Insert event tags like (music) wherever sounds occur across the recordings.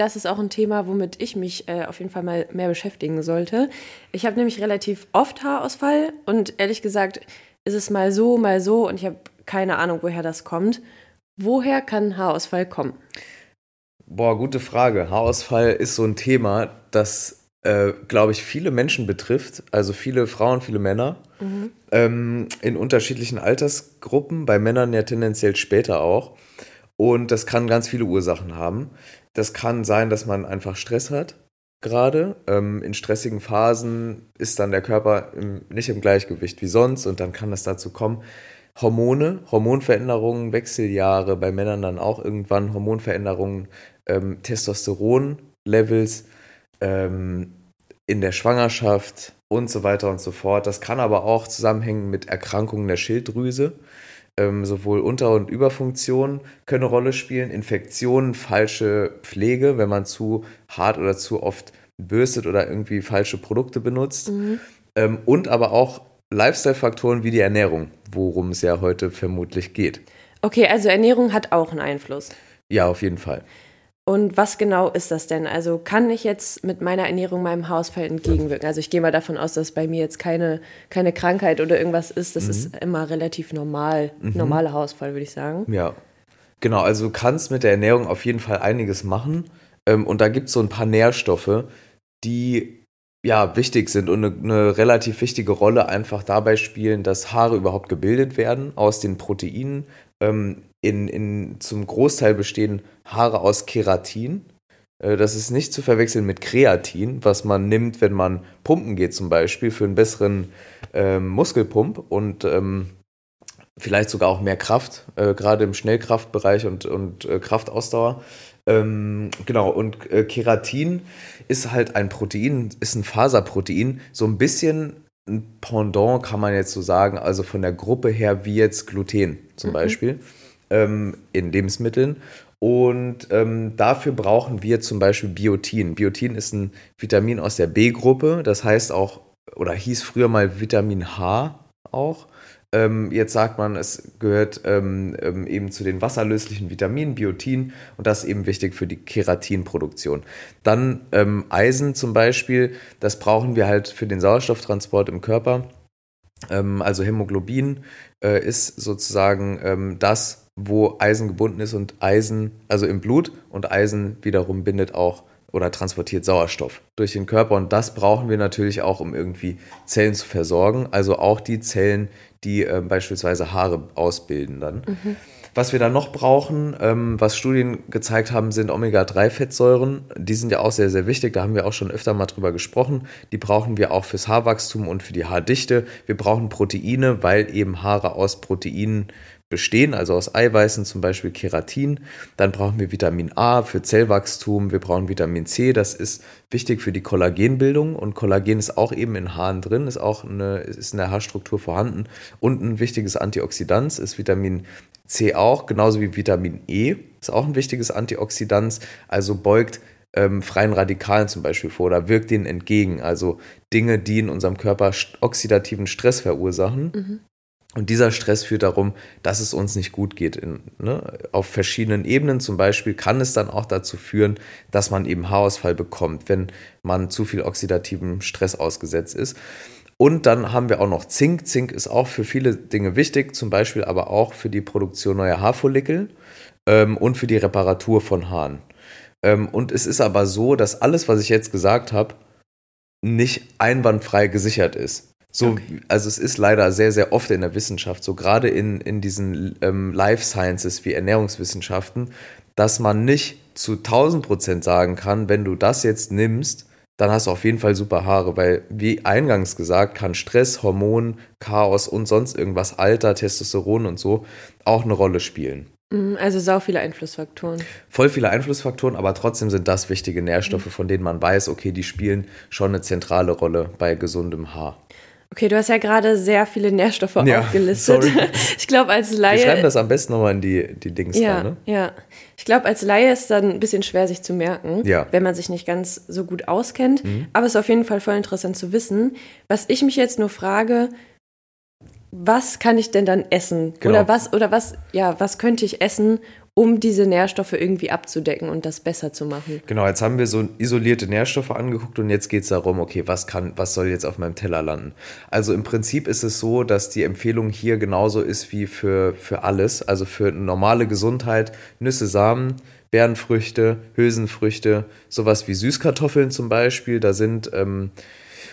das ist auch ein Thema, womit ich mich äh, auf jeden Fall mal mehr beschäftigen sollte. Ich habe nämlich relativ oft Haarausfall und ehrlich gesagt ist es mal so, mal so und ich habe keine Ahnung, woher das kommt. Woher kann Haarausfall kommen? Boah, gute Frage. Haarausfall ist so ein Thema, das, äh, glaube ich, viele Menschen betrifft. Also viele Frauen, viele Männer. Mhm. Ähm, in unterschiedlichen Altersgruppen, bei Männern ja tendenziell später auch. Und das kann ganz viele Ursachen haben. Das kann sein, dass man einfach Stress hat, gerade. Ähm, in stressigen Phasen ist dann der Körper im, nicht im Gleichgewicht wie sonst und dann kann es dazu kommen. Hormone, Hormonveränderungen, Wechseljahre, bei Männern dann auch irgendwann Hormonveränderungen, ähm, Testosteron-Levels ähm, in der Schwangerschaft und so weiter und so fort. Das kann aber auch zusammenhängen mit Erkrankungen der Schilddrüse ähm, sowohl Unter- und Überfunktion können eine Rolle spielen, Infektionen, falsche Pflege, wenn man zu hart oder zu oft bürstet oder irgendwie falsche Produkte benutzt. Mhm. Ähm, und aber auch Lifestyle-Faktoren wie die Ernährung, worum es ja heute vermutlich geht. Okay, also Ernährung hat auch einen Einfluss. Ja, auf jeden Fall. Und was genau ist das denn? Also kann ich jetzt mit meiner Ernährung meinem Haarausfall entgegenwirken? Also ich gehe mal davon aus, dass bei mir jetzt keine, keine Krankheit oder irgendwas ist. Das mhm. ist immer relativ normal, mhm. normaler Haarausfall, würde ich sagen. Ja, genau. Also du kannst mit der Ernährung auf jeden Fall einiges machen. Ähm, und da gibt es so ein paar Nährstoffe, die ja wichtig sind und eine, eine relativ wichtige Rolle einfach dabei spielen, dass Haare überhaupt gebildet werden aus den Proteinen. Ähm, in, in, zum Großteil bestehen Haare aus Keratin. Äh, das ist nicht zu verwechseln mit Kreatin, was man nimmt, wenn man pumpen geht zum Beispiel, für einen besseren ähm, Muskelpump und ähm, vielleicht sogar auch mehr Kraft, äh, gerade im Schnellkraftbereich und, und äh, Kraftausdauer. Ähm, genau, und äh, Keratin ist halt ein Protein, ist ein Faserprotein, so ein bisschen ein Pendant kann man jetzt so sagen, also von der Gruppe her wie jetzt Gluten zum mhm. Beispiel ähm, in Lebensmitteln. Und ähm, dafür brauchen wir zum Beispiel Biotin. Biotin ist ein Vitamin aus der B-Gruppe, das heißt auch, oder hieß früher mal Vitamin H auch. Ähm, jetzt sagt man, es gehört ähm, ähm, eben zu den wasserlöslichen Vitaminen, Biotin, und das ist eben wichtig für die Keratinproduktion. Dann ähm, Eisen zum Beispiel, das brauchen wir halt für den Sauerstofftransport im Körper. Ähm, also Hämoglobin äh, ist sozusagen das, wo Eisen gebunden ist und Eisen, also im Blut und Eisen wiederum bindet auch oder transportiert Sauerstoff durch den Körper und das brauchen wir natürlich auch, um irgendwie Zellen zu versorgen, also auch die Zellen, die äh, beispielsweise Haare ausbilden dann. Mhm. Was wir dann noch brauchen, ähm, was Studien gezeigt haben, sind Omega-3-Fettsäuren. Die sind ja auch sehr, sehr wichtig. Da haben wir auch schon öfter mal drüber gesprochen. Die brauchen wir auch fürs Haarwachstum und für die Haardichte. Wir brauchen Proteine, weil eben Haare aus Proteinen bestehen, also aus Eiweißen, zum Beispiel Keratin. Dann brauchen wir Vitamin A für Zellwachstum. Wir brauchen Vitamin C, das ist wichtig für die Kollagenbildung. Und Kollagen ist auch eben in Haaren drin, ist auch eine, ist in der Haarstruktur vorhanden. Und ein wichtiges Antioxidant ist Vitamin C auch, genauso wie Vitamin E, ist auch ein wichtiges Antioxidant, also beugt ähm, freien Radikalen zum Beispiel vor oder wirkt denen entgegen. Also Dinge, die in unserem Körper oxidativen Stress verursachen. Mhm. Und dieser Stress führt darum, dass es uns nicht gut geht. In, ne? Auf verschiedenen Ebenen zum Beispiel kann es dann auch dazu führen, dass man eben Haarausfall bekommt, wenn man zu viel oxidativen Stress ausgesetzt ist. Und dann haben wir auch noch Zink. Zink ist auch für viele Dinge wichtig, zum Beispiel aber auch für die Produktion neuer Haarfollikel ähm, und für die Reparatur von Haaren. Ähm, und es ist aber so, dass alles, was ich jetzt gesagt habe, nicht einwandfrei gesichert ist. So, okay. also es ist leider sehr, sehr oft in der Wissenschaft, so gerade in, in diesen ähm, Life Sciences wie Ernährungswissenschaften, dass man nicht zu 1000 Prozent sagen kann, wenn du das jetzt nimmst, dann hast du auf jeden Fall super Haare, weil wie eingangs gesagt, kann Stress, Hormon, Chaos und sonst irgendwas, Alter, Testosteron und so auch eine Rolle spielen. Mhm, also sau viele Einflussfaktoren. Voll viele Einflussfaktoren, aber trotzdem sind das wichtige Nährstoffe, mhm. von denen man weiß, okay, die spielen schon eine zentrale Rolle bei gesundem Haar. Okay, du hast ja gerade sehr viele Nährstoffe ja, aufgelistet. Sorry. (laughs) Ich glaube, als Laie. Wir schreiben das am besten nochmal in die, die Dings ja, da, ne? Ja. Ich glaube, als Laie ist es dann ein bisschen schwer, sich zu merken, ja. wenn man sich nicht ganz so gut auskennt. Mhm. Aber es ist auf jeden Fall voll interessant zu wissen. Was ich mich jetzt nur frage, was kann ich denn dann essen? Genau. Oder was, oder was, ja, was könnte ich essen, um diese Nährstoffe irgendwie abzudecken und das besser zu machen? Genau, jetzt haben wir so isolierte Nährstoffe angeguckt und jetzt geht es darum, okay, was kann, was soll jetzt auf meinem Teller landen? Also im Prinzip ist es so, dass die Empfehlung hier genauso ist wie für, für alles, also für normale Gesundheit, Nüsse, Samen, Beerenfrüchte, Hülsenfrüchte, sowas wie Süßkartoffeln zum Beispiel, da sind ähm,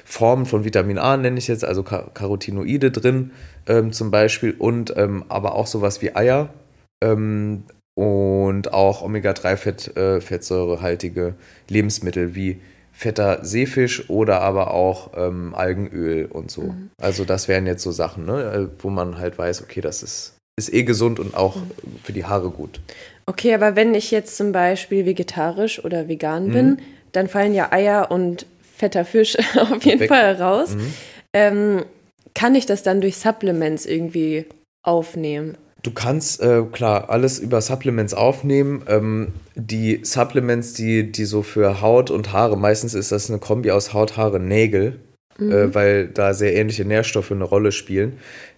Formen von Vitamin A, nenne ich jetzt, also Carotinoide drin ähm, zum Beispiel und ähm, aber auch sowas wie Eier ähm, und auch Omega-3-fettsäurehaltige äh, Lebensmittel wie fetter Seefisch oder aber auch ähm, Algenöl und so. Mhm. Also das wären jetzt so Sachen, ne, äh, wo man halt weiß, okay, das ist, ist eh gesund und auch mhm. für die Haare gut. Okay, aber wenn ich jetzt zum Beispiel vegetarisch oder vegan bin, mhm. dann fallen ja Eier und fetter Fisch (laughs) auf jeden Weg. Fall raus. Mhm. Ähm, kann ich das dann durch Supplements irgendwie aufnehmen? Du kannst äh, klar alles über Supplements aufnehmen. Ähm, die Supplements, die, die so für Haut und Haare, meistens ist das eine Kombi aus Haut, Haare, Nägel, äh, mhm. äh, weil da sehr ähnliche Nährstoffe eine Rolle spielen.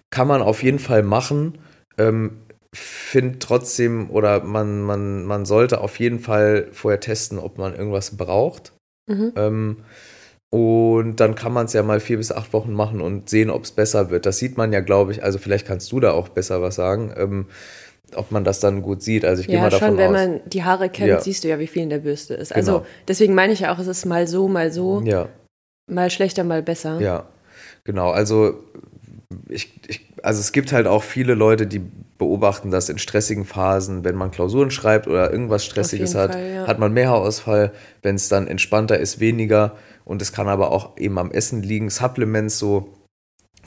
Kann man auf jeden Fall machen. Ähm, Finde trotzdem, oder man, man, man sollte auf jeden Fall vorher testen, ob man irgendwas braucht. Mhm. Ähm, und dann kann man es ja mal vier bis acht Wochen machen und sehen, ob es besser wird. Das sieht man ja, glaube ich. Also vielleicht kannst du da auch besser was sagen. Ähm, ob man das dann gut sieht. Also ich ja, gehe mal davon schon, aus. wenn man die Haare kennt, ja. siehst du ja, wie viel in der Bürste ist. Also genau. deswegen meine ich ja auch, es ist mal so, mal so. Ja. Mal schlechter, mal besser. Ja, genau. Also ich, ich, also es gibt halt auch viele Leute, die beobachten das in stressigen Phasen, wenn man Klausuren schreibt oder irgendwas Stressiges hat, Fall, ja. hat man mehr Haarausfall. Wenn es dann entspannter ist, weniger. Und es kann aber auch eben am Essen liegen. Supplements so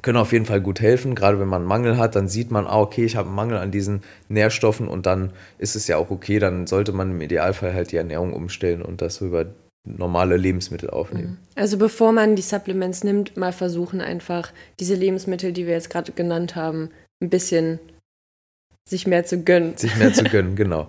können auf jeden Fall gut helfen. Gerade wenn man einen Mangel hat, dann sieht man, ah, okay, ich habe einen Mangel an diesen Nährstoffen und dann ist es ja auch okay. Dann sollte man im Idealfall halt die Ernährung umstellen und das über normale Lebensmittel aufnehmen. Mhm. Also bevor man die Supplements nimmt, mal versuchen einfach diese Lebensmittel, die wir jetzt gerade genannt haben, ein bisschen sich mehr zu gönnen. Sich mehr zu (laughs) gönnen, genau.